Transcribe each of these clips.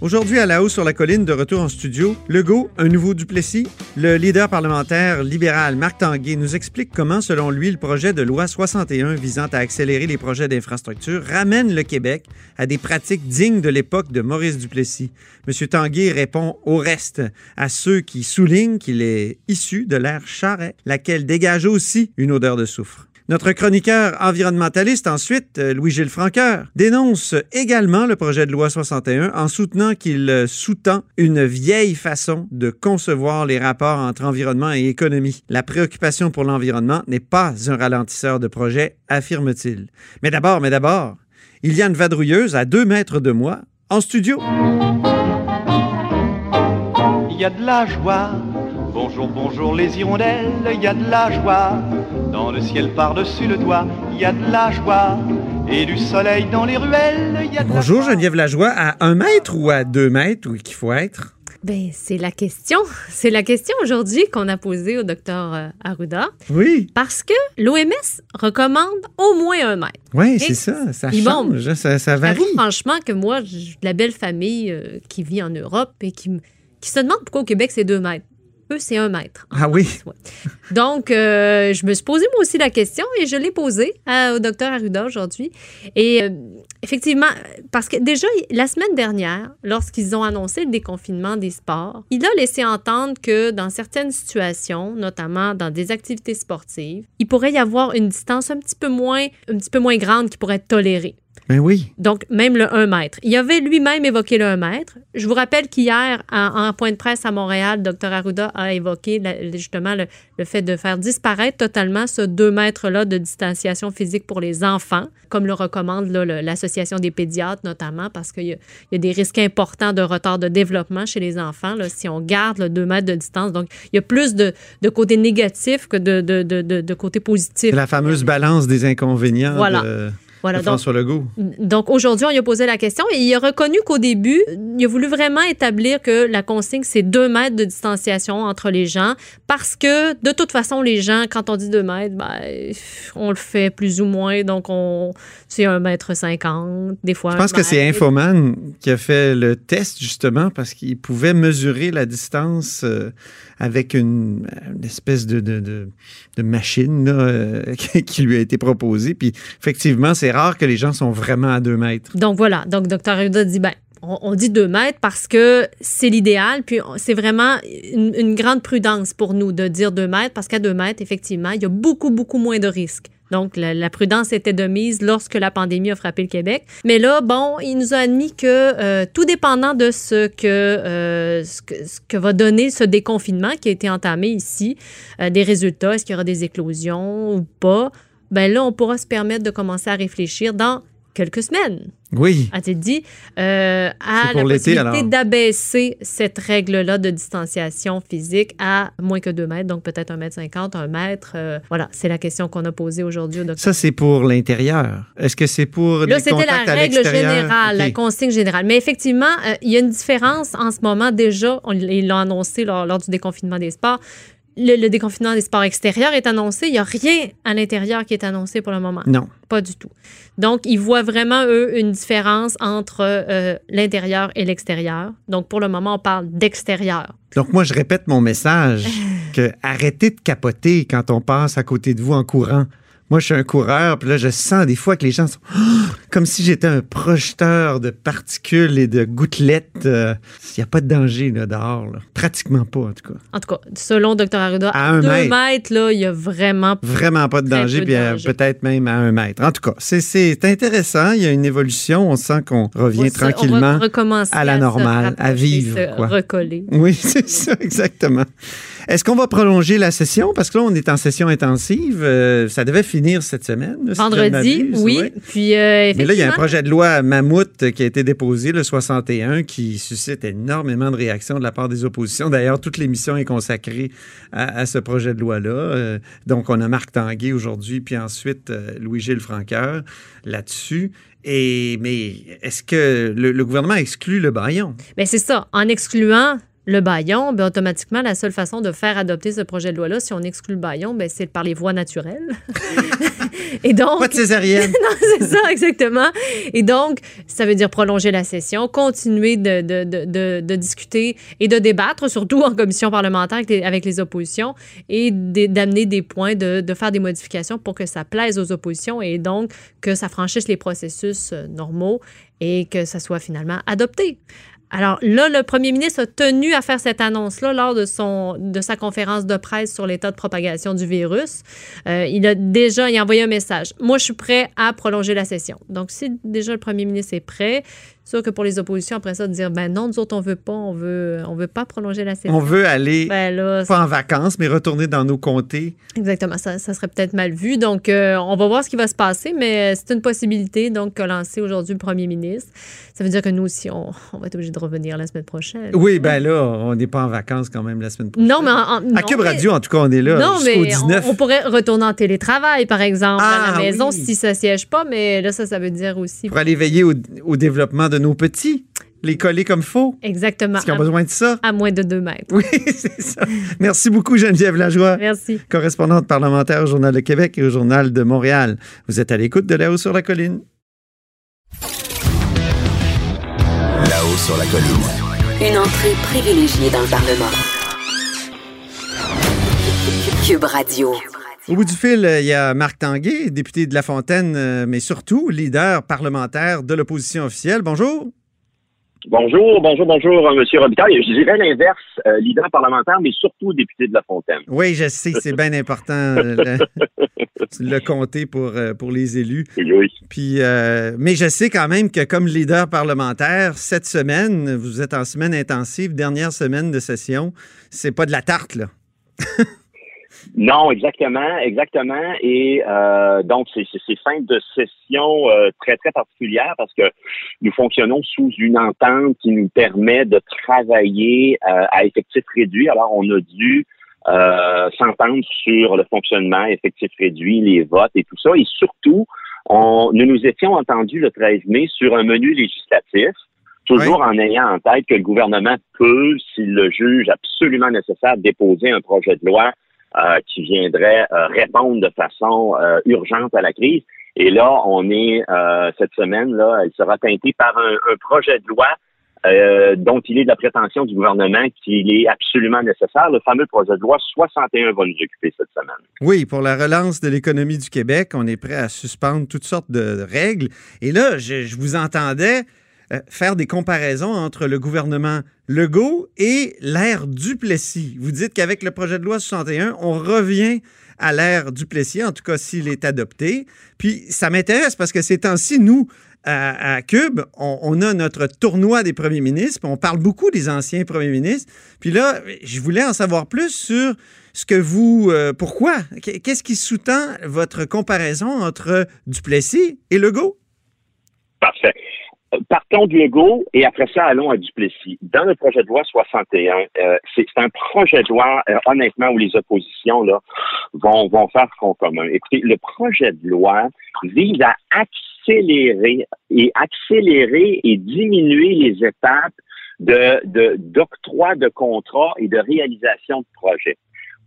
Aujourd'hui, à la hausse sur la colline, de retour en studio, Legault, un nouveau Duplessis. Le leader parlementaire libéral Marc Tanguay nous explique comment, selon lui, le projet de loi 61 visant à accélérer les projets d'infrastructure ramène le Québec à des pratiques dignes de l'époque de Maurice Duplessis. M. Tanguay répond au reste à ceux qui soulignent qu'il est issu de l'ère Charret, laquelle dégage aussi une odeur de soufre. Notre chroniqueur environnementaliste, ensuite, euh, Louis-Gilles Franqueur, dénonce également le projet de loi 61 en soutenant qu'il euh, sous-tend une vieille façon de concevoir les rapports entre environnement et économie. La préoccupation pour l'environnement n'est pas un ralentisseur de projet, affirme-t-il. Mais d'abord, mais d'abord, il y a une vadrouilleuse à deux mètres de moi en studio. Il y a de la joie. Bonjour, bonjour les hirondelles, il y a de la joie. Dans le ciel par-dessus le toit, il y a de la joie. Et du soleil dans les ruelles, il y a de Bonjour la joie. Geneviève Lajoie, à un mètre ou à deux mètres, où qu'il faut être? Ben, c'est la question. C'est la question aujourd'hui qu'on a posée au docteur euh, Arruda. Oui, Parce que l'OMS recommande au moins un mètre. oui, c'est ça, ça bon, change, hein, ça, ça varie. J'avoue franchement que moi, j'ai de la belle famille euh, qui vit en Europe et qui, me- qui se demande pourquoi au Québec c'est deux mètres. Eux, c'est un mètre. Ah oui? Ouais. Donc, euh, je me suis posé moi aussi la question et je l'ai posée à- au docteur Arruda aujourd'hui. Et euh, effectivement, parce que déjà, la semaine dernière, lorsqu'ils ont annoncé le déconfinement des sports, il a laissé entendre que dans certaines situations, notamment dans des activités sportives, il pourrait y avoir une distance un petit peu moins, un petit peu moins grande qui pourrait être tolérée. Oui. Donc, même le 1 mètre. Il avait lui-même évoqué le 1 mètre. Je vous rappelle qu'hier, en, en point de presse à Montréal, Dr Arruda a évoqué la- justement le, le fait de faire disparaître totalement ce 2 mètres-là de distanciation physique pour les enfants, comme le recommande l'Association des pédiatres notamment, parce qu'il y, a- il y a des risques importants de retard de développement chez les enfants là, si on garde le 2 mètres de distance. Donc, il y a plus de, de côté négatif que de, côté positif. La fameuse balance des inconvénients Voilà. Voilà, donc, François Legault. donc aujourd'hui, on lui a posé la question et il a reconnu qu'au début, il a voulu vraiment établir que la consigne, c'est deux mètres de distanciation entre les gens parce que de toute façon, les gens, quand on dit deux mètres, ben, on le fait plus ou moins. Donc, on, c'est un mètre cinquante, des fois. Je pense que c'est. Infoman qui a fait le test justement parce qu'il pouvait mesurer la distance euh, avec une, une espèce de, de, de- de machine là, euh, qui lui a été proposée. Puis effectivement, c'est rare que les gens sont vraiment à deux mètres. Donc voilà, donc Dr Arruda dit ben on, dit deux mètres parce que c'est l'idéal, puis c'est vraiment une, grande prudence pour nous de dire deux mètres parce qu'à deux mètres, effectivement, il y a beaucoup, beaucoup moins de risques. Donc, la, prudence était de mise lorsque la pandémie a frappé le Québec. Mais là, bon, il nous a admis que euh, tout dépendant de ce que, euh, ce que va donner ce déconfinement qui a été entamé ici, euh, des résultats, est-ce qu'il y aura des éclosions ou pas, ben là, on pourra se permettre de commencer à réfléchir dans quelques semaines, Oui. a-t-il dit, euh, à la possibilité d'abaisser cette règle-là de distanciation physique à moins que 2 mètres, donc peut-être 1 mètre 50, 1 mètre. euh, voilà, c'est la question qu'on a posée aujourd'hui au docteur. Ça, c'est pour l'intérieur. Est-ce que c'est pour Là, c'était la règle générale, la consigne générale. Mais effectivement, euh, il y a une différence en ce moment. Déjà, on, ils l'ont annoncé lors, lors du déconfinement des sports. Le, le déconfinement des sports extérieurs est annoncé. Il n'y a rien à l'intérieur qui est annoncé pour le moment. Non. Pas du tout. Donc, ils voient vraiment, eux, une différence entre euh, l'intérieur et l'extérieur. Donc, pour le moment, on parle d'extérieur. Donc, moi, je répète mon message que arrêtez de capoter quand on passe à côté de vous en courant. Moi, je suis un coureur, puis là, je sens des fois que les gens sont comme si j'étais un projeteur de particules et de gouttelettes. Euh, Il n'y a pas de danger là, dehors. là. Pratiquement pas, en tout cas. En tout cas, selon Dr. Arruda, À à un deux mètre. mètres, là, il y a vraiment Vraiment pas de danger, puis euh, peut-être même à un mètre. En tout cas, c'est- intéressant. Il y a une évolution. On sent qu'on revient On on tranquillement. à la normale, à rapprocher, vivre, se quoi. recoller. Oui, c'est ça, exactement. Est-ce qu'on va prolonger la session? Parce que là, on est en session intensive. Euh, ça devait finir cette semaine. là, si Vendredi, oui. ouais. Puis, euh, Mais là, il y a un projet de loi Mammouth qui a été déposé, le 61, qui suscite énormément de réactions de la part des oppositions. D'ailleurs, toute l'émission est consacrée à, à ce projet de loi-là. Euh, donc, on a Marc Tanguay aujourd'hui, puis ensuite Louis-Gilles Franqueur là-dessus. Et, mais est-ce que le, le gouvernement exclut le baillon? Ben, c'est ça. En excluant le baillon, ben, automatiquement, la seule façon de faire adopter ce projet de loi-là, si on exclut le baillon, ben, c'est par les voies naturelles. Et donc. Pas de césarienne. non, c'est ça, exactement. Et donc, ça veut dire prolonger la session, continuer de, de, de, discuter et de débattre, surtout en commission parlementaire avec les, avec les oppositions, et d'amener des points, de, de faire des modifications pour que ça plaise aux oppositions et donc que ça franchisse les processus euh, normaux et que ça soit finalement adopté. Alors là, le premier ministre a tenu à faire cette annonce-là lors de, sa conférence de presse sur l'état de propagation du virus. Euh, il a déjà envoyé un message. Moi, je suis prêt à prolonger la session. Donc, si déjà le premier ministre est prêt, sûr que pour les oppositions, après ça, de dire, ben non, nous autres, on veut pas, on veut, on veut pas prolonger la session. On veut aller, Ben là, pas en vacances, mais retourner dans nos comtés. Exactement, ça, ça serait peut-être mal vu. Donc, euh, on va voir ce qui va se passer, mais c'est une possibilité donc qu'a lancé aujourd'hui le premier ministre. Ça veut dire que nous aussi, on, on va être obligé de revenir la semaine prochaine. Oui, ben là, on n'est pas en vacances quand même la semaine prochaine. Non, mais en, en- À non, Cube mais- Radio, en tout cas, on est là non, jusqu'au mais 19. on, on pourrait retourner en télétravail, par exemple, à Ah, la maison oui. si ça siège pas, mais là, ça, ça veut dire aussi. Pour aller veiller au, au développement de nos petits, les coller comme faux. Exactement. Parce qu'ils ont À, besoin de ça. à moins de deux mètres. Oui, c'est ça. Merci beaucoup, Geneviève Lajoie, Merci. correspondante parlementaire au Journal de Québec et au Journal de Montréal. Vous êtes à l'écoute de là-haut sur la colline. Là-haut sur la colline. Une entrée privilégiée dans le Parlement. Cube Radio. Au bout du fil, euh, il y a Marc Tanguay, député de La Fontaine, euh, mais surtout leader parlementaire de l'opposition officielle. Bonjour. Bonjour, bonjour, bonjour, euh, Monsieur Robitaille. Je dirais l'inverse, euh, leader parlementaire, mais surtout député de La Fontaine. Oui, je sais, c'est bien important le, le compter pour, pour les élus. Oui, oui. Puis, euh, mais je sais quand même que comme leader parlementaire, cette semaine, vous êtes en semaine intensive, dernière semaine de session. C'est pas de la tarte, là. Non, exactement, exactement. Et euh, donc, c'est c'est fin de session euh, très, très particulière parce que nous fonctionnons sous une entente qui nous permet de travailler euh, à effectif réduit. Alors, on a dû euh, s'entendre sur le fonctionnement, effectif réduit, les votes et tout ça. Et surtout, on, nous nous étions entendus le 13 mai sur un menu législatif, toujours en ayant en tête que le gouvernement peut, s'il le juge absolument nécessaire, déposer un projet de loi euh, qui viendrait euh, répondre de façon euh, urgente à la crise. Et là, on est cette semaine, là, elle sera teintée par un, projet de loi dont il est de la prétention du gouvernement qu'il est absolument nécessaire. Le fameux projet de loi 61 va nous occuper cette semaine. Oui, pour la relance de l'économie du Québec, on est prêt à suspendre toutes sortes de règles. Et là, je vous entendais euh, faire des comparaisons entre le gouvernement Legault et l'ère Duplessis. Vous dites qu'avec le projet de loi 61, on revient à l'ère Duplessis, en tout cas s'il est adopté. Puis ça m'intéresse parce que ces temps-ci, nous, à, Cube, on, a notre tournoi des premiers ministres, on parle beaucoup des anciens premiers ministres. Puis là, je voulais en savoir plus sur ce que vous... euh, pourquoi? Qu'est-ce qui sous-tend votre comparaison entre Duplessis et Legault? Parfait. Euh, Partons de Legault et après ça, allons à Duplessis. Dans le projet de loi 61, euh, c'est un projet de loi, euh, honnêtement, où les oppositions là, vont, vont faire front commun. Écoutez, le projet de loi vise à accélérer et accélérer et diminuer les étapes de de- d'octroi de, contrats et de réalisation de projets.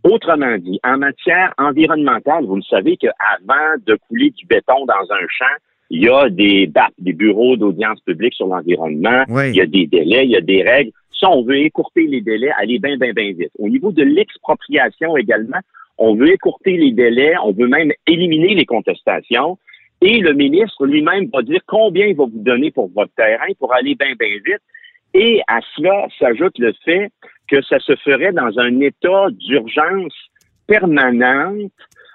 Autrement dit, en matière environnementale, vous le savez qu'avant de couler du béton dans un champ, il y a des BAP, des bureaux d'audience publique sur l'environnement, Oui. il y a des délais, il y a des règles. Ça, on veut écourter les délais, aller bien, bien, bien vite. Au niveau de l'expropriation également, on veut écourter les délais, on veut même éliminer les contestations. Et le ministre lui-même va dire combien il va vous donner pour votre terrain pour aller bien, bien vite. Et à cela s'ajoute le fait que ça se ferait dans un état d'urgence permanente,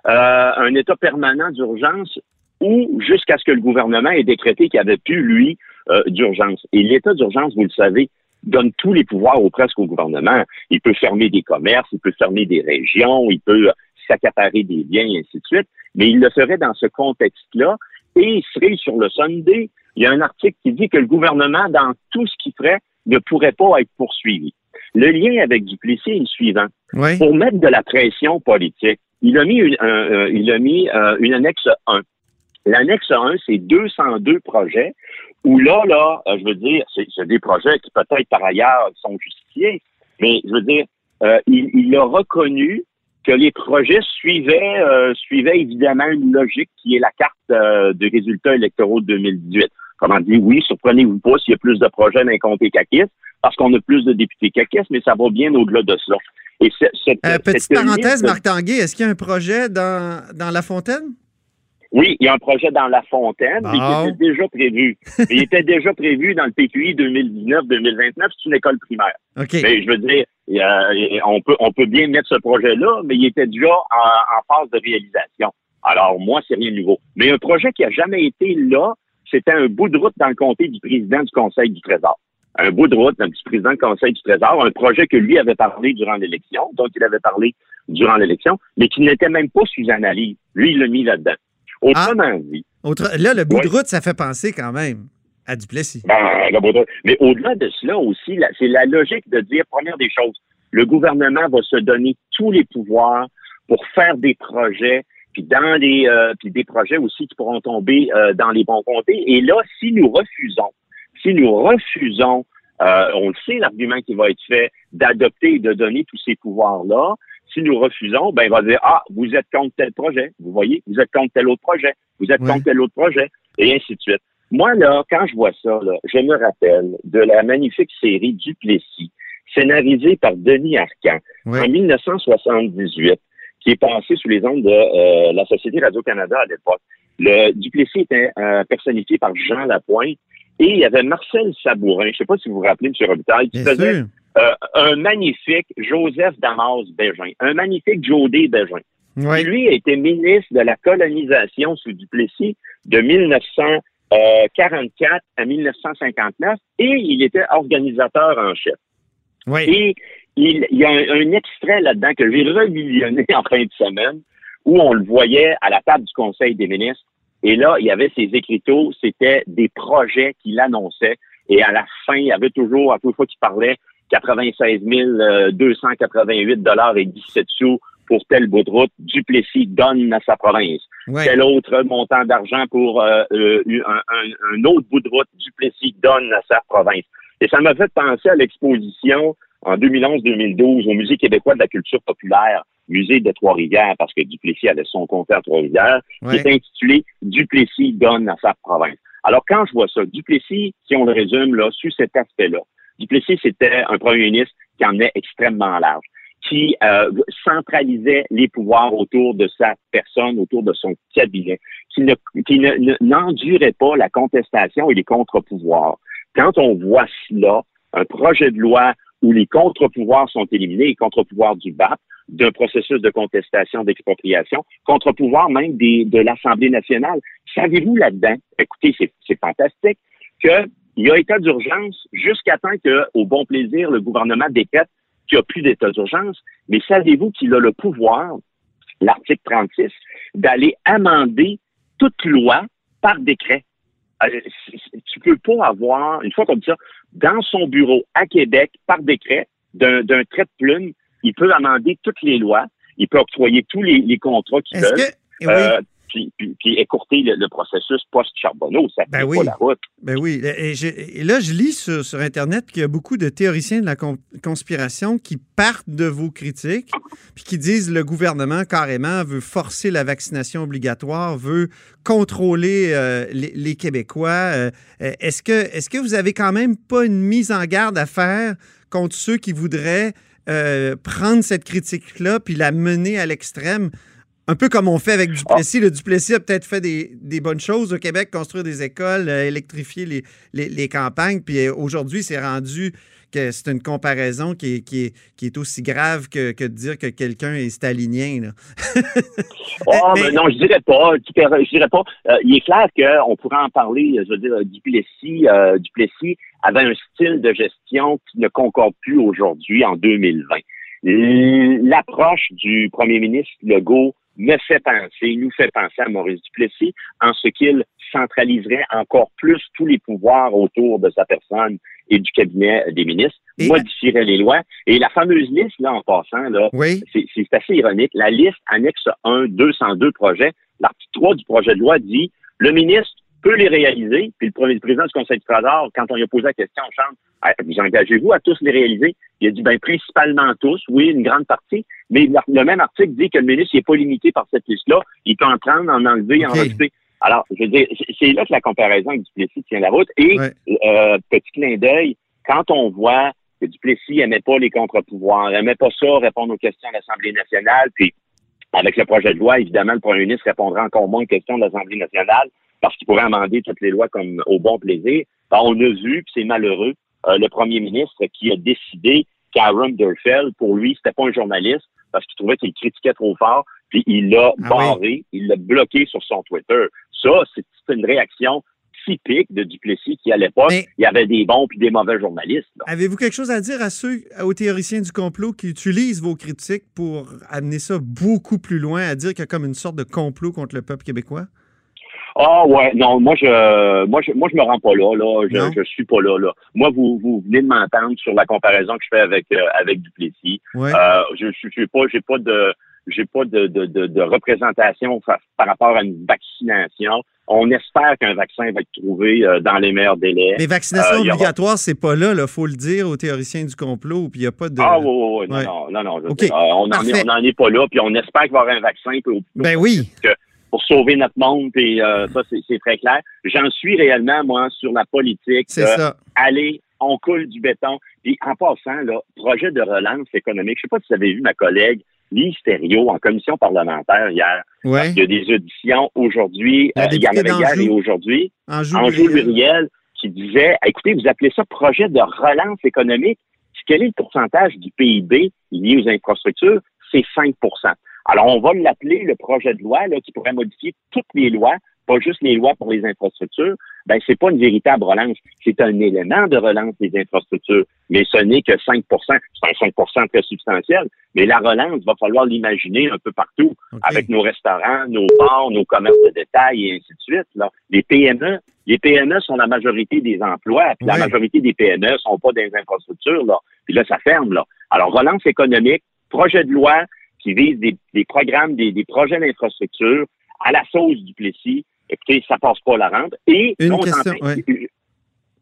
euh, un état permanent d'urgence ou jusqu'à ce que le gouvernement ait décrété qu'il n'y avait plus, lui, euh, d'urgence. Et l'état d'urgence, vous le savez, donne tous les pouvoirs ou presque au gouvernement. Il peut fermer des commerces, il peut fermer des régions, il peut s'accaparer des biens et ainsi de suite. Mais il le ferait dans ce contexte-là et il serait sur le Sunday. Il y a un article qui dit que le gouvernement, dans tout ce qu'il ferait, ne pourrait pas être poursuivi. Le lien avec Duplessis est le suivant. Oui. Pour mettre de la pression politique, il a mis une, un- euh, il a mis euh, une annexe 1. L'annexe 1, c'est 202 projets où là, là, euh, je veux dire, c'est des projets qui peut-être par ailleurs sont justifiés, mais je veux dire, euh, il, il a reconnu que les projets suivaient, euh, suivaient évidemment une logique qui est la carte euh, des résultats électoraux de 2018. Comment dire, oui, surprenez-vous pas s'il y a plus de projets d'un comté caquiste, parce qu'on a plus de députés caquistes, mais ça va bien au-delà de cela. Et ce- cette, petite cette parenthèse, liste- Marc Tanguay, est-ce qu'il y a un projet dans, dans La Fontaine? Oui, il y a un projet dans La Fontaine, Bon. qui était déjà prévu. il était déjà prévu dans le PQI 2019-2029, c'est une école primaire. Mais je veux dire, on peut on peut bien mettre ce projet-là, mais il était déjà en, en phase de réalisation. Alors moi, c'est rien de nouveau. Mais un projet qui a jamais été là, c'était un bout de route dans le comté du président du Conseil du Trésor. Un bout de route petit président du Conseil du Trésor, un projet que lui avait parlé durant l'élection, donc il avait parlé durant l'élection, mais qui n'était même pas sous analyse. Lui, il l'a mis là-dedans. Autrement dit, Autre- là, le bout Ouais. de route, ça fait penser quand même à Duplessis. Ben, Mais au-delà de cela aussi, c'est la logique de dire, première des choses, le gouvernement va se donner tous les pouvoirs pour faire des projets, puis dans les, euh, puis des projets aussi qui pourront tomber euh, dans les bons comtés. Et là, si nous refusons, si nous refusons, euh, on le sait, l'argument qui va être fait d'adopter et de donner tous ces pouvoirs-là, si nous refusons, ben, il va dire, ah, vous êtes contre tel projet, vous voyez, vous êtes contre tel autre projet, vous êtes Ouais. contre tel autre projet, et ainsi de suite. Moi, là, quand je vois ça, là, je me rappelle de la magnifique série Duplessis, scénarisée par Denis Arcand Oui. en 1978, qui est passée sous les ondes de euh, la Société Radio-Canada à l'époque. Le Duplessis était euh, personnifié par Jean Lapointe et il y avait Marcel Sabourin, je ne sais pas si vous vous rappelez, M. Robitaille, qui Bien faisait sûr. Euh, un magnifique Joseph Damas Bégin, un magnifique Jodé Bégin. Oui. Lui a été ministre de la colonisation sous Duplessis de 1944 à 1959 et il était organisateur en chef. Oui. Et il, il y a un, un extrait là-dedans que j'ai revisionné en fin de semaine où on le voyait à la table du Conseil des ministres. Et là, il y avait ses écriteaux, c'était des projets qu'il annonçait. Et à la fin, il y avait toujours, à chaque fois qu'il parlait, 96 288 dollars et 17 sous pour tel bout de route. Duplessis donne à sa province Oui. tel autre montant d'argent pour euh, euh, un, autre bout de route? Duplessis donne à sa province. Et ça m'a fait penser à l'exposition en 2011-2012 au Musée québécois de la culture populaire, musée de Trois-Rivières, parce que Duplessis avait son à Trois-Rivières, qui est intitulé Duplessis donne à sa province. Alors quand je vois ça, Duplessis, si on le résume là, sur cet aspect-là, Duplessis, c'était un premier ministre qui emmenait extrêmement large qui euh, centralisait les pouvoirs autour de sa personne, autour de son cabinet, qui ne qui ne- ne- pas la contestation et les contre-pouvoirs. Quand on voit cela, un projet de loi où les contre-pouvoirs sont éliminés, les contre-pouvoirs du BAP, d'un processus de contestation, d'expropriation, contre-pouvoirs même des, de l'Assemblée nationale. Savez-vous là-dedans, écoutez, c'est fantastique, qu'il y a état d'urgence jusqu'à temps que, au bon plaisir, le gouvernement décrète qu'il n'y a plus d'état d'urgence, mais savez-vous qu'il a le pouvoir, l'article 36, d'aller amender toute loi par décret? Euh, Tu peux pas avoir, une fois comme ça, dans son bureau à Québec, par décret, d'un trait de plume, il peut amender toutes les lois, il peut octroyer tous les, les contrats qu'il veut, que. Oui. Puis, puis- puis écourter le, le processus post-Charbonneau. Ça Ben oui. pas la route. Ben oui. Et, je- et là, je lis sur, sur Internet qu'il y a beaucoup de théoriciens de la con- conspiration qui partent de vos critiques, puis qui disent le gouvernement carrément veut forcer la vaccination obligatoire, veut contrôler euh, les, les Québécois. Euh, est-ce que, est-ce que vous avez quand même pas une mise en garde à faire contre ceux qui voudraient euh, prendre cette critique-là puis la mener à l'extrême? Un peu comme on fait avec Duplessis. Le Duplessis a peut-être fait des, des, bonnes choses au Québec, construire des écoles, euh, électrifier les, les, les, campagnes. Puis euh, aujourd'hui, c'est rendu que c'est une comparaison qui est, qui est, qui est aussi grave que, que, de dire que quelqu'un est stalinien. Là. oh, mais... non, je dirais pas. Je dirais pas. Euh, il est clair qu'on pourrait en parler, je veux dire, Duplessis, euh, Duplessis avait un style de gestion qui ne concorde plus aujourd'hui, en 2020. L'approche du premier ministre Legault me fait penser, nous fait penser à Maurice Duplessis en ce qu'il centraliserait encore plus tous les pouvoirs autour de sa personne et du cabinet des ministres, modifierait les lois. Et la fameuse liste, là, en passant, là, c'est assez ironique. La liste annexe 1, 202 projets. L'article 3 du projet de loi dit le ministre peut les réaliser. Puis le, président du Conseil du Trésor, quand on lui a posé la question en chambre, ah, vous engagez-vous à tous les réaliser? Il a dit, ben, principalement tous, oui, une grande partie. Mais le même article dit que le ministre n'est pas limité par cette liste-là. Il peut en prendre, en enlever, en rajouter. Alors, je veux dire, c'est là que la comparaison avec Duplessis tient la route. Et, euh, petit clin d'œil, quand on voit que Duplessis aimait pas les contre-pouvoirs, aimait pas ça, répondre aux questions de l'Assemblée nationale, puis avec le projet de loi, évidemment, le premier ministre répondra encore moins aux questions de l'Assemblée nationale parce qu'il pourrait amender toutes les lois comme au bon plaisir. Ben, on a vu, puis c'est malheureux, euh, le premier ministre qui a décidé qu'Aaron Durfeld, pour lui, c'était pas un journaliste parce qu'il trouvait qu'il critiquait trop fort, puis il l'a ah barré, il l'a bloqué sur son Twitter. Ça, c'est une réaction typique de Duplessis qui, à l'époque, il y avait des bons puis des mauvais journalistes. Avez-vous quelque chose à dire à ceux, aux théoriciens du complot qui utilisent vos critiques pour amener ça beaucoup plus loin, à dire qu'il y a comme une sorte de complot contre le peuple québécois? Ah ouais, non, moi je moi je moi je me rends pas là, là, je, je suis pas là, là. Moi, vous, vous venez de m'entendre sur la comparaison que je fais avec euh, avec Duplessis. Euh, je, suis pas, j'ai pas de j'ai pas de, de, de, représentation par, rapport à une vaccination. On espère qu'un vaccin va être trouvé euh, dans les meilleurs délais. Les vaccinations obligatoires, c'est pas là, il faut le dire aux théoriciens du complot, puis il n'y a pas de. Ah oui, oui, oui, non, non, non, on n'en est, est, pas là, puis on espère qu'il va y avoir un vaccin. ben oui pour sauver notre monde, et euh, ça, c'est très clair. J'en suis réellement, moi, sur la politique. C'est ça. Allez, on coule du béton. Puis en passant, là, projet de relance économique, je sais pas si vous avez vu ma collègue Lise Thériault en commission parlementaire hier. Ouais. Il y a des auditions aujourd'hui, euh, il y en avait hier et aujourd'hui. Anjou Muriel qui disait, écoutez, vous appelez ça projet de relance économique. Quel est le pourcentage du PIB lié aux infrastructures? C'est 5 alors, on va l'appeler le projet de loi là, qui pourrait modifier toutes les lois, pas juste les lois pour les infrastructures. Ben, c'est pas une véritable relance. C'est un élément de relance des infrastructures. Mais ce n'est que 5% C'est un 5% très substantiel. Mais la relance, va falloir l'imaginer un peu partout, avec nos restaurants, nos bars, nos commerces de détail et ainsi de suite. Là. Les PME, les PME sont la majorité des emplois, puis la majorité des PME sont pas des infrastructures, là. Puis là, ça ferme, là. Alors, relance économique, projet de loi, qui visent des, programmes, des, projets d'infrastructure à la sauce du Plessis. Écoutez, ça passe pas la rente. Et Une question,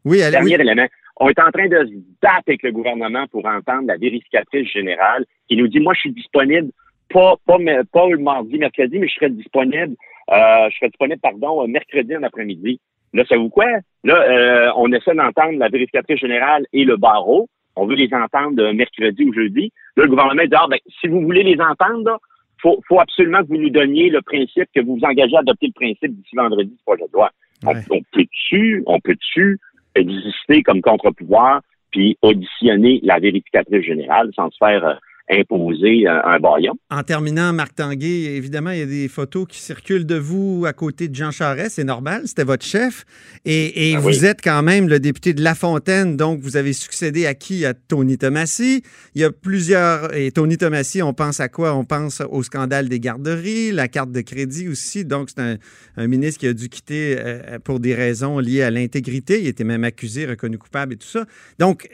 oui. allez, dernier élément. On est en train de se battre avec le gouvernement pour entendre la vérificatrice générale qui nous dit, moi, je suis disponible pas, pas, pas le mardi, mercredi, mais je serai disponible, euh, je serai disponible, pardon, mercredi en après-midi. Là, ça vous quoi? Là, euh, on essaie d'entendre la vérificatrice générale et le barreau on veut les entendre mercredi ou jeudi. Là, le gouvernement dit, ah, ben, si vous voulez les entendre, il faut, absolument que vous nous donniez le principe, que vous vous engagez à adopter le principe d'ici vendredi du projet de loi. On, peut-tu, on peut-tu exister comme contre-pouvoir puis auditionner la vérificatrice générale sans se faire euh, imposer un, baillon. En terminant, Marc Tanguay, évidemment, il y a des photos qui circulent de vous à côté de Jean Charest, c'est normal, c'était votre chef. Et, ben vous êtes quand même le député de La Fontaine, donc vous avez succédé à qui? À Tony Tomassi. Il y a plusieurs... Et Tony Tomassi, on pense à quoi? On pense au scandale des garderies, la carte de crédit aussi. Donc, c'est un, ministre qui a dû quitter euh, pour des raisons liées à l'intégrité. Il était même accusé, reconnu coupable et tout ça. Donc,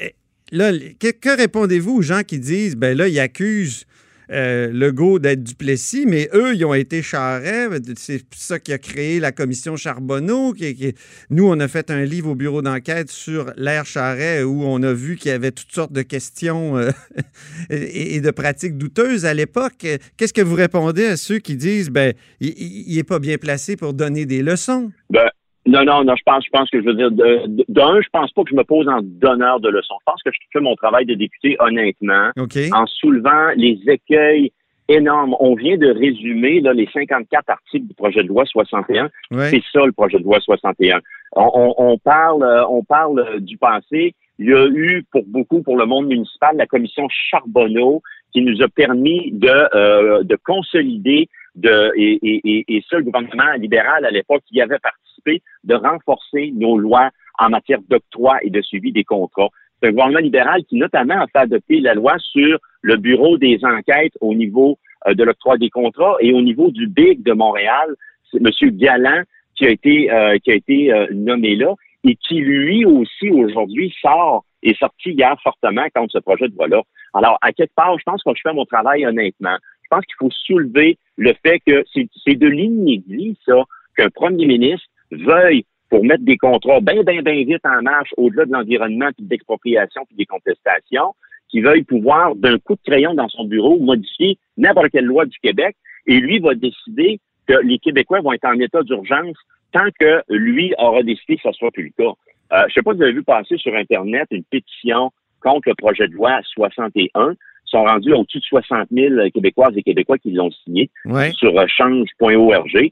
là, que, répondez-vous aux gens qui disent, ben là, ils accusent euh, Legault d'être Duplessis, mais eux, ils ont été charrets. C'est ça qui a créé la commission Charbonneau. Qui, nous, on a fait un livre au bureau d'enquête sur l'ère Charret où on a vu qu'il y avait toutes sortes de questions euh, et, de pratiques douteuses à l'époque. Qu'est-ce que vous répondez à ceux qui disent, ben, il n'est pas bien placé pour donner des leçons? Ben, non, non, non, je pense, je pense que je veux dire, d'un, je pense pas que je me pose en donneur de leçons. Je pense que je fais mon travail de député honnêtement, en soulevant les écueils énorme. On vient de résumer là, les 54 articles du projet de loi 61. Ouais. C'est ça le projet de loi 61. On, on- on parle, euh, on parle du passé. Il y a eu pour beaucoup, pour le monde municipal, la commission Charbonneau qui nous a permis de, euh, de consolider de, et, et, et, le gouvernement libéral à l'époque y avait participé, de renforcer nos lois en matière d'octroi et de suivi des contrats. C'est un gouvernement libéral qui notamment a fait adopter la loi sur le bureau des enquêtes au niveau euh, de l'octroi des contrats et au niveau du BIG de Montréal. C'est M. Galland qui a été, euh, qui a été euh, nommé là et qui, lui aussi, aujourd'hui, sort, est sorti hier fortement contre ce projet de loi-là. Alors, à quelque part, je pense que je fais mon travail honnêtement. Je pense qu'il faut soulever le fait que c'est de l'inédit, ça, qu'un premier ministre veuille, pour mettre des contrats bien, bien, bien vite en marche au-delà de l'environnement, puis de l'expropriation, puis des contestations, qui veuille pouvoir, d'un coup de crayon dans son bureau, modifier n'importe quelle loi du Québec, et lui va décider que les Québécois vont être en état d'urgence tant que lui aura décidé que ce soit plus le cas. Euh, je ne sais pas si vous avez vu passer sur Internet une pétition contre le projet de loi 61. Ils sont rendus au-dessus de 60 000 Québécoises et Québécois qui l'ont signé Ouais. sur euh, change.org.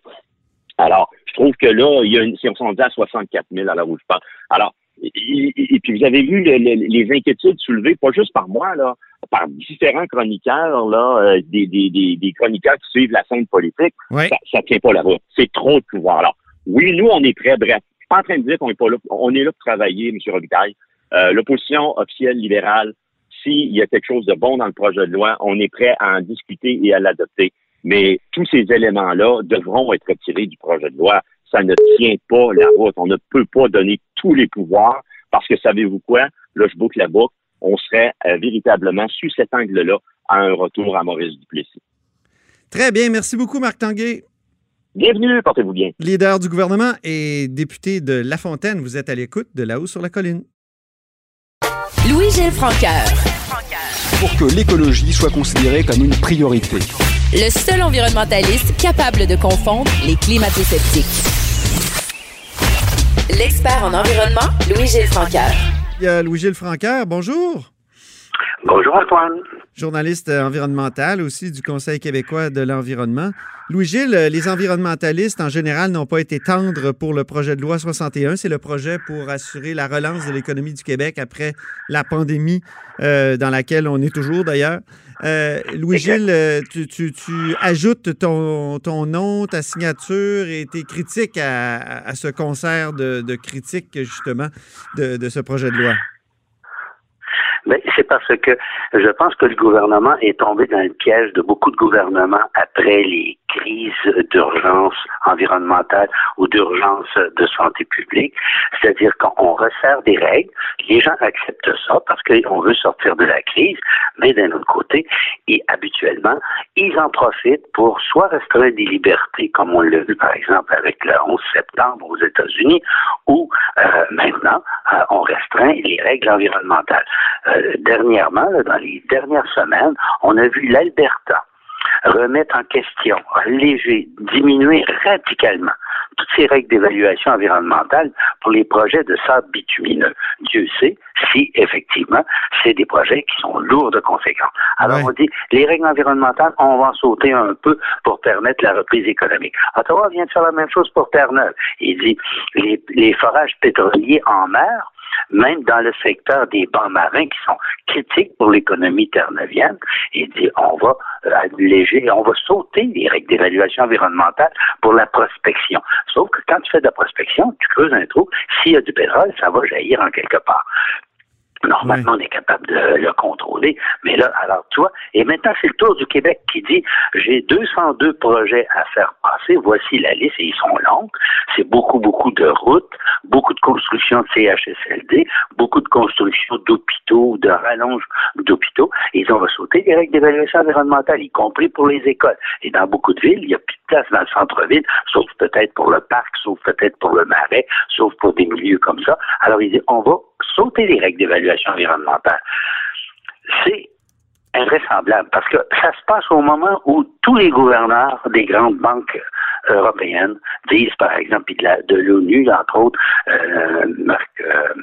Alors, je trouve que là, il y a une, si on s'en dit à 64 000 à l'heure où je parle. Alors, et, et- et puis vous avez vu le- le- les inquiétudes soulevées, pas juste par moi, là, par différents chroniqueurs, là, euh, des, des, des, des chroniqueurs qui suivent la scène politique. Ouais. Ça, ça tient pas la route. C'est trop de pouvoir. Alors, oui, nous, on est prêts. Bref, pas en train de dire qu'on est pas là. On est là pour travailler, M. Robitaille. Euh, L'opposition officielle libérale, s'il y a quelque chose de bon dans le projet de loi, on est prêt à en discuter et à l'adopter. Mais tous ces éléments-là devront être retirés du projet de loi. Ça ne tient pas la route. On ne peut pas donner tous les pouvoirs parce que savez-vous quoi? Là, je boucle la boucle. On serait euh, véritablement, sous cet angle-là, à un retour à Maurice Duplessis. Très bien. Merci beaucoup, Marc Tanguay. Bienvenue, portez-vous bien. Leader du gouvernement et député de La Fontaine, vous êtes à l'écoute de là-haut sur la colline. Louis-Gilles Francaire. pour que l'écologie soit considérée comme une priorité. Le seul environnementaliste capable de confondre les climato-sceptiques. L'expert en environnement, Louis-Gilles Francaire. Il y a Louis-Gilles Francaire. Bonjour. Bonjour Antoine. Journaliste environnemental aussi du Conseil québécois de l'environnement. Louis-Gilles, les environnementalistes en général n'ont pas été tendres pour le projet de loi 61. C'est le projet pour assurer la relance de l'économie du Québec après la pandémie euh, dans laquelle on est toujours d'ailleurs. Euh, Louis-Gilles, euh, tu, ajoutes ton, nom, ta signature et tes critiques à, à- ce concert de, critiques justement de ce projet de loi. C'est parce que je pense que le gouvernement est tombé dans le piège de beaucoup de gouvernements après les crises d'urgence environnementale ou d'urgence de santé publique. C'est-à-dire qu'on resserre des règles, les gens acceptent ça parce qu'on veut sortir de la crise, mais d'un autre côté, et habituellement, ils en profitent pour soit restreindre des libertés, comme on l'a vu par exemple avec le 11 septembre aux États-Unis, ou euh, maintenant, euh, on restreint les règles environnementales. Euh, dernièrement, là, dans les dernières semaines, on a vu l'Alberta remettre en question, alléger, diminuer radicalement toutes ces règles d'évaluation environnementale pour les projets de sable bitumineux. Dieu sait si effectivement c'est des projets qui sont lourds de conséquences. Alors on dit les règles environnementales, on va en sauter un peu pour permettre la reprise économique. Ottawa vient de faire la même chose pour Terre-Neuve. Il dit les, les forages pétroliers en mer même dans le secteur des bancs marins qui sont critiques pour l'économie terre-neuvienne, il dit on va alléger, on va sauter les règles d'évaluation environnementale pour la prospection. Sauf que quand tu fais de la prospection, tu creuses un trou, s'il y a du pétrole, ça va jaillir en quelque part. Normalement, on est capable de le contrôler. Mais là, alors, toi, et maintenant, c'est le tour du Québec qui dit, j'ai 202 projets à faire passer. Voici la liste et ils sont longs. C'est beaucoup, beaucoup de routes, beaucoup de construction de CHSLD, beaucoup de construction d'hôpitaux, de rallonge d'hôpitaux. Ils ont sauter les règles d'évaluation environnementale, y compris pour les écoles. Et dans beaucoup de villes, il n'y a plus de place dans le centre-ville, sauf peut-être pour le parc, sauf peut-être pour le marais, sauf pour des milieux comme ça. Alors, ils disent, on va sauter les règles d'évaluation environnementale. C'est invraisemblable parce que ça se passe au moment où tous les gouverneurs des grandes banques européennes disent, par exemple, puis de la- de l'ONU, entre autres, euh, Marc, euh,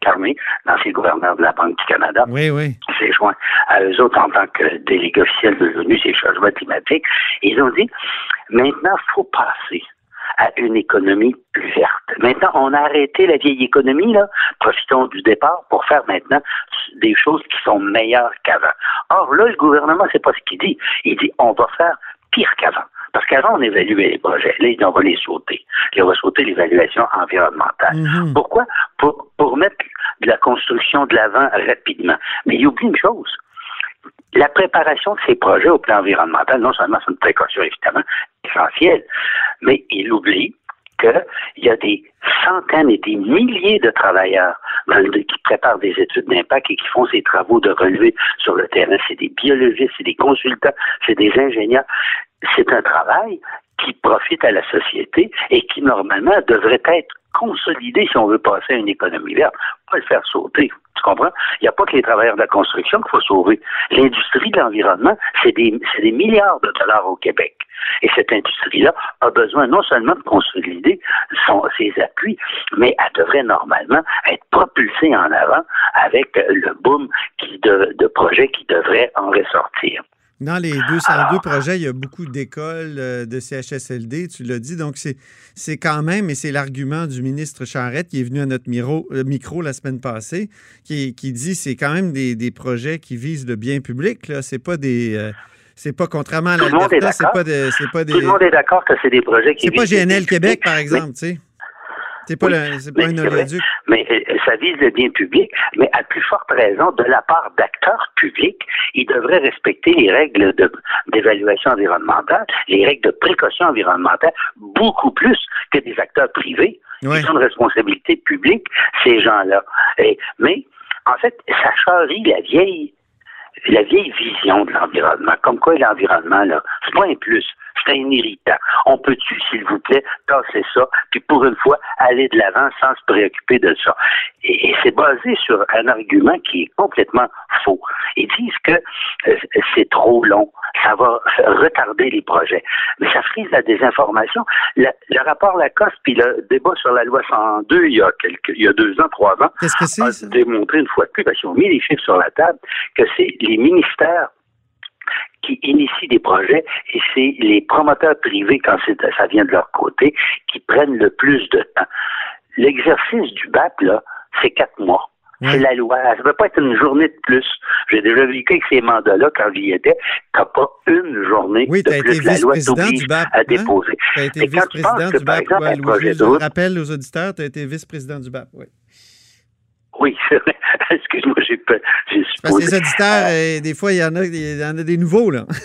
Carmé, l'ancien gouverneur de la Banque du Canada, Oui, oui. s'est joint à eux autres en tant que délégué officiel de l'ONU, c'est le changement climatique. Ils ont dit, maintenant, il faut passer à une économie plus verte. Maintenant, on a arrêté la vieille économie, là. Profitons du départ pour faire maintenant des choses qui sont meilleures qu'avant. Or, là, le gouvernement, c'est pas ce qu'il dit. Il dit, on va faire pire qu'avant. Parce qu'avant, on évaluait les projets. Là, on va les sauter. Là, on va sauter l'évaluation environnementale. Mhm. Pourquoi? Pour, pour mettre de la construction de l'avant rapidement. Mais il oublie une chose. La préparation de ces projets au plan environnemental, non seulement c'est une précaution évidemment essentielle, mais il oublie qu'il y a des centaines et des milliers de travailleurs qui préparent des études d'impact et qui font ces travaux de relevé sur le terrain. C'est des biologistes, c'est des consultants, c'est des ingénieurs. C'est un travail qui profite à la société et qui normalement devrait être consolidé si on veut passer à une économie verte, pas le faire sauter. Tu comprends? Il n'y a pas que les travailleurs de la construction qu'il faut sauver. L'industrie de l'environnement, c'est des, des milliards de dollars au Québec. Et cette industrie-là a besoin non seulement de consolider son, ses appuis, mais elle devrait normalement être propulsée en avant avec le boom qui de, de projets qui devraient en ressortir. Dans les 202 projets, il y a beaucoup d'écoles, euh, de CHSLD, tu l'as dit. Donc, c'est, quand même, et c'est l'argument du ministre Charrette qui est venu à notre micro, euh, micro la semaine passée, qui, qui dit c'est quand même des, des projets qui visent le bien public. C'est pas des. euh, c'est pas contrairement à l'Alberta, c'est d'accord. pas, de, c'est pas des. Tout le monde est d'accord que c'est des projets qui C'est pas visent GNL Québec, par mais- exemple, tu sais. C'est pas, Oui, le- c'est pas mais un oléoduc. mais euh, ça vise le bien public, mais à plus forte raison, de la part d'acteurs publics, ils devraient respecter les règles de- d'évaluation environnementale, les règles de précaution environnementale, beaucoup plus que des acteurs privés. Ils ont une responsabilité publique, ces gens-là. Et- mais, en fait, ça charrie la vieille la vieille vision de l'environnement. Comme quoi l'environnement, là, c'est pas un plus, c'est un irritant. On peut-tu, s'il vous plaît, tasser ça, puis pour une fois, aller de l'avant sans se préoccuper de ça? Et, et c'est basé sur un argument qui est complètement faux. Ils disent que euh, c'est trop long, ça va retarder les projets. Mais ça frise la désinformation. Le, le rapport Lacoste, puis le débat sur la loi 102, il y a, quelques, il y a deux ans, trois ans, a démontré une fois de plus, parce qu'ils ont mis les chiffres sur la table, que c'est les ministères qui initient des projets et c'est les promoteurs privés, quand ça vient de leur côté, qui prennent le plus de temps. L'exercice du BAP, là, c'est quatre mois. C'est la loi. Ça ne peut pas être une journée de plus. J'ai déjà vécu avec ces mandats-là quand j'y étais. T'as pas une journée Oui, de tu as été plus. La loi t'oblige à hein? déposer. Tu as été tu vice-président du BAP. ouais, Louis, je route- rappelle aux auditeurs, tu as été vice-président du BAP. Oui. Oui, excuse-moi, j'ai pas- Parce que les auditeurs, euh, des fois, il y, en a, il y en a des nouveaux, là.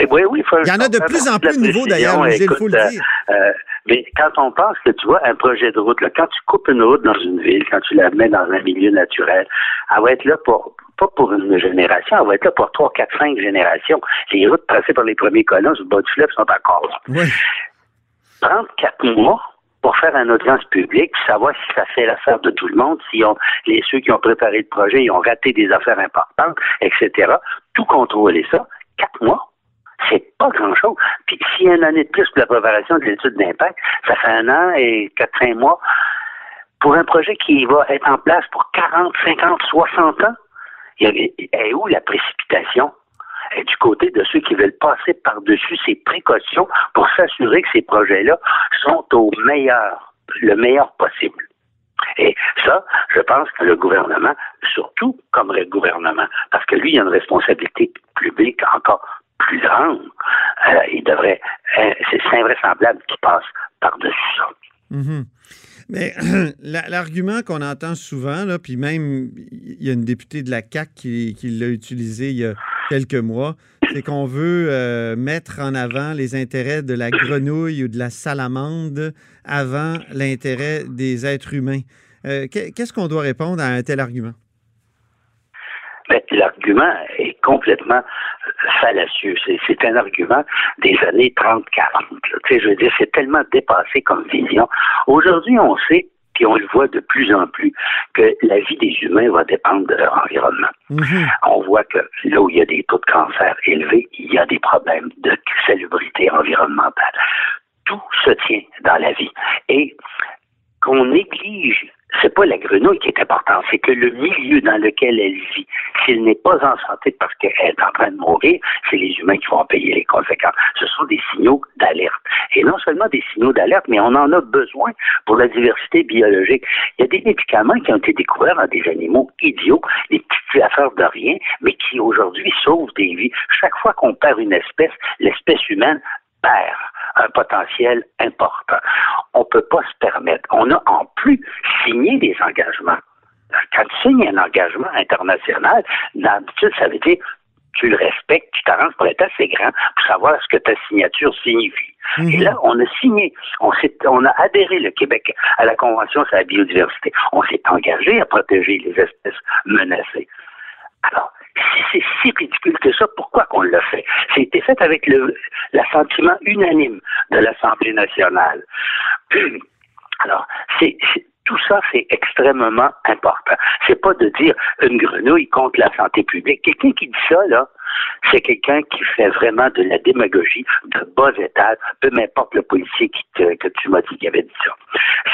Eh oui, oui, faut Il y en a de plus en plus la nouveaux, d'ailleurs, il faut le euh, dire. euh, mais quand on pense que tu vois un projet de route, là, quand tu coupes une route dans une ville, quand tu la mets dans un milieu naturel, elle va être là pour pas pour une génération, elle va être là pour trois, quatre, cinq générations. Les routes tracées par les premiers colons sur le bas du fleuve sont encore là. Oui. Prendre quatre mois pour faire une audience publique, savoir si ça fait l'affaire de tout le monde, si on, les, ceux qui ont préparé le projet, ils ont raté des affaires importantes, etc. Tout contrôler ça, quatre mois, c'est pas grand-chose. Puis s'il y a une année de plus pour la préparation de l'étude d'impact, ça fait un an et quatre, cinq mois. Pour un projet qui va être en place pour 40, 50, 60 ans, il y avait, est où la précipitation? Du côté de ceux qui veulent passer par-dessus ces précautions pour s'assurer que ces projets-là sont au meilleur, le meilleur possible. Et ça, je pense que le gouvernement, surtout comme le gouvernement, parce que lui, il a une responsabilité publique encore plus grande, euh, il devrait, euh, c'est invraisemblable qu'il passe par-dessus ça. Mhm. Mais la- l'argument qu'on entend souvent, là, puis même il y a une députée de la CAC qui, qui l'a utilisé il y a quelques mois, c'est qu'on veut euh, mettre en avant les intérêts de la grenouille ou de la salamande avant l'intérêt des êtres humains. Euh, qu'est- Qu'est-ce qu'on doit répondre à un tel argument? Mais l'argument est complètement fallacieux. C'est, un argument des années 30-40. là. Tu sais, je veux dire, c'est tellement dépassé comme vision. Aujourd'hui, on sait, puis on le voit de plus en plus, que la vie des humains va dépendre de leur environnement. Mhm. On voit que là où il y a des taux de cancer élevés, il y a des problèmes de salubrité environnementale. Tout se tient dans la vie. Et qu'on néglige c'est pas la grenouille qui est importante, c'est que le milieu dans lequel elle vit, s'il n'est pas en santé parce qu'elle est en train de mourir, c'est les humains qui vont en payer les conséquences. Ce sont des signaux d'alerte. Et non seulement des signaux d'alerte, mais on en a besoin pour la diversité biologique. Il y a des médicaments qui ont été découverts dans des animaux idiots, des petites affaires de rien, mais qui aujourd'hui sauvent des vies. Chaque fois qu'on perd une espèce, l'espèce humaine perd un potentiel important. On ne peut pas se permettre. On a en plus signé des engagements. Quand tu signes un engagement international, d'habitude, ça veut dire tu le respectes, tu t'arranges pour être assez grand pour savoir ce que ta signature signifie. Et là, on a signé, on, on a adhéré le Québec à la Convention sur la biodiversité. On s'est engagé à protéger les espèces menacées. Alors, si c'est si ridicule que ça, pourquoi qu'on l'a fait? C'était fait avec le l'assentiment unanime de l'Assemblée nationale. Alors, c'est tout ça, c'est extrêmement important. C'est pas de dire une grenouille contre la santé publique. Quelqu'un qui dit ça, là, c'est quelqu'un qui fait vraiment de la démagogie de bas étage, peu m'importe le policier qui que tu m'as dit qu'il avait dit ça.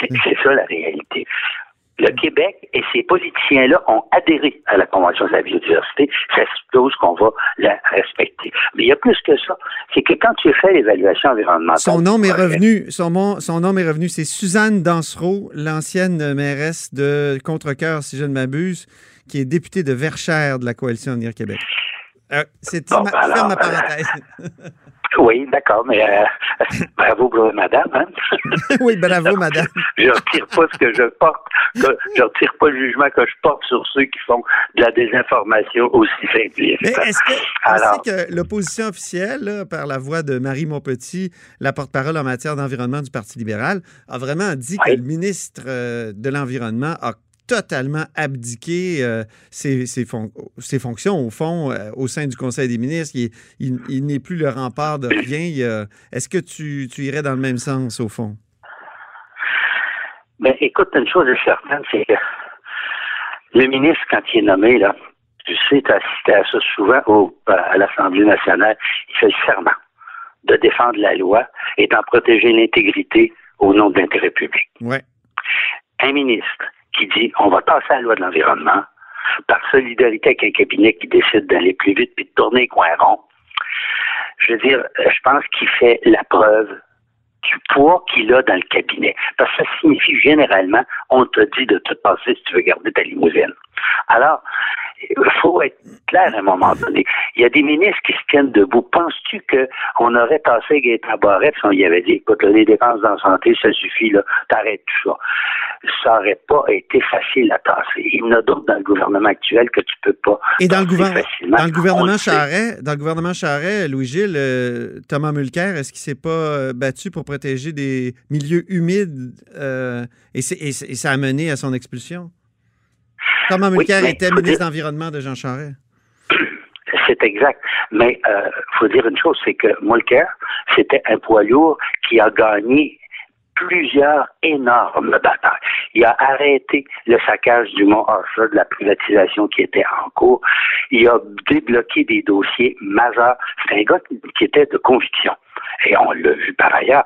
C'est ça la réalité le Québec et ces politiciens-là ont adhéré à la Convention de la biodiversité. Ça suppose qu'on va la respecter. Mais il y a plus que ça. C'est que quand tu fais l'évaluation environnementale... Son nom est revenu. Son, son nom est revenu. C'est Suzanne Dansereau, l'ancienne mairesse de Contrecoeur, si je ne m'abuse, qui est députée de Verchères de la Coalition Avenir Québec. Euh, c'est bon, ma, ben ma parenthèse. Oui, d'accord, mais euh, bravo, madame. Hein? oui, bravo, madame. je retire pas ce que je porte, que, je retire pas le jugement que je porte sur ceux qui font de la désinformation aussi simpliste. Mais est-ce que, Alors, que l'opposition officielle, par la voix de Marie Montpetit, la porte-parole en matière d'environnement du Parti libéral, a vraiment dit que le ministre euh, de l'Environnement a totalement abdiqué euh, ses, fonctions, au fond, euh, au sein du Conseil des ministres. Il, n'est plus le rempart de rien. Est-ce que tu, irais dans le même sens, au fond? Ben, écoute, une chose est certaine, c'est que le ministre, quand il est nommé, là, tu sais, tu as assisté à ça souvent au, à l'Assemblée nationale, il fait le serment de défendre la loi et d'en protéger l'intégrité au nom de l'intérêt public. Ouais. Un ministre qui dit on va passer à la loi de l'environnement par solidarité avec un cabinet qui décide d'aller plus vite puis de tourner les coins ronds. Je veux dire, euh, je pense qu'il fait la preuve du poids qu'il a dans le cabinet. Parce que ça signifie généralement, on te dit de te passer si tu veux garder ta limousine. Alors, il faut être clair à un moment donné. Il y a des ministres qui se tiennent debout. Penses-tu qu'on aurait tassé Gaëtan Barrette si on y avait dit, écoute, les dépenses dans la santé, ça suffit, là, t'arrêtes tout ça. Ça n'aurait pas été facile à tasser. Il y en a d'autres dans le gouvernement actuel que tu peux pas Et dans le, gouvernement, dans le gouvernement Charret, dans le gouvernement Charret, Louis-Gilles, euh, Thomas Mulcair, est-ce qu'il s'est pas euh, battu pour protéger des milieux humides euh, et, et ça a mené à son expulsion? Thomas Mulcair était ministre de l'Environnement de Jean Charest. C'est exact. Mais il euh, faut dire une chose, c'est que Mulcair, c'était un poids lourd qui a gagné plusieurs énormes batailles. Il a arrêté le saccage du Mont Arthur, de la privatisation qui était en cours. Il a débloqué des dossiers majeurs. C'est un gars qui était de conviction. Et on l'a vu par ailleurs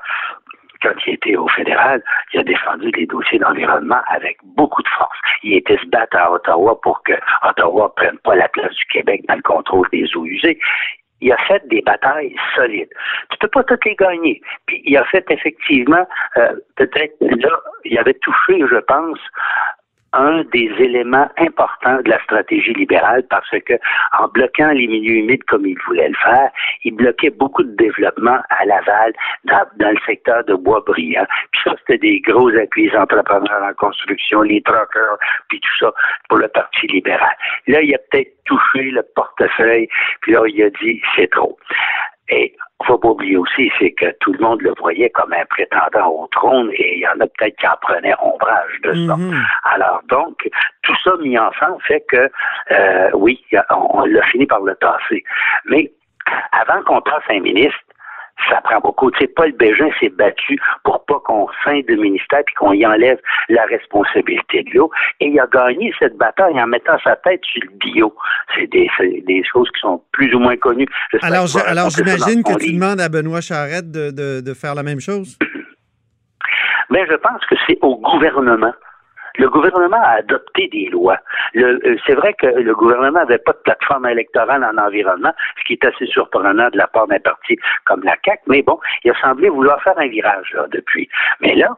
quand il était au fédéral, il a défendu les dossiers d'environnement avec beaucoup de force. Il était se battre à Ottawa pour que Ottawa prenne pas la place du Québec dans le contrôle des eaux usées il a fait des batailles solides. Tu peux pas toutes les gagner. Puis il a fait effectivement, euh, peut-être là, il avait touché, je pense, un des éléments importants de la stratégie libérale parce que en bloquant les milieux humides comme il voulait le faire, il bloquait beaucoup de développement à Laval dans, le secteur de Bois-Brillant. Puis ça, c'était des gros appuis entrepreneurs en construction, les truckers, puis tout ça pour le Parti libéral. Là, il a peut-être touché le portefeuille, puis là, il a dit c'est trop. Et faut pas oublier aussi, c'est que tout le monde le voyait comme un prétendant au trône et il y en a peut-être qui en prenaient ombrage de ça. Mhm. Alors donc, tout ça mis ensemble fait que, euh, oui, on, l'a fini par le tasser. Mais avant qu'on tasse un ministre, ça prend beaucoup. Tu sais, Paul Bégin s'est battu pour pas qu'on scinde le ministère puis qu'on y enlève la responsabilité de l'eau. Et il a gagné cette bataille en mettant sa tête sur le bio. C'est des, des, choses qui sont plus ou moins connues. Alors, alors j'imagine que tu demandes à Benoît Charette de, de, de faire la même chose? Mais je pense que c'est au gouvernement le gouvernement a adopté des lois. Euh, c'est vrai que le gouvernement n'avait pas de plateforme électorale en environnement, ce qui est assez surprenant de la part d'un parti comme la CAQ, mais bon, il a semblé vouloir faire un virage là, depuis. Mais là,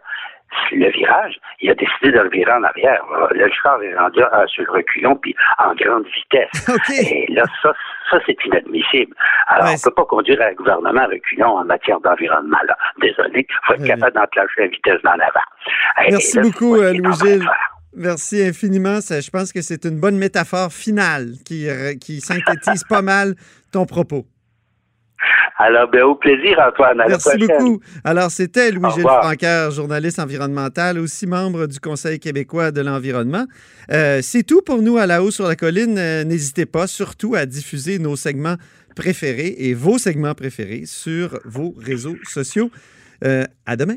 le virage, il a décidé de le virer en arrière. Le char est rendu sur le reculon, puis en grande vitesse. Et là, ça, ça c'est inadmissible. Alors, on ne peut pas conduire un gouvernement à reculons en matière d'environnement. Là. Désolé, il faut être capable d'enclencher la vitesse dans l'avant. Merci beaucoup, euh, Louis-Gilles. Merci infiniment. je pense que c'est une bonne métaphore finale qui, euh, qui synthétise pas mal ton propos. Alors, ben, au plaisir, Antoine. Merci beaucoup. Alors, c'était Louis-Gilles Francaire, journaliste environnemental, aussi membre du Conseil québécois de l'environnement. Euh, c'est tout pour nous à la haut sur la colline. Euh, n'hésitez pas surtout à diffuser nos segments préférés et vos segments préférés sur vos réseaux sociaux. Euh, à demain.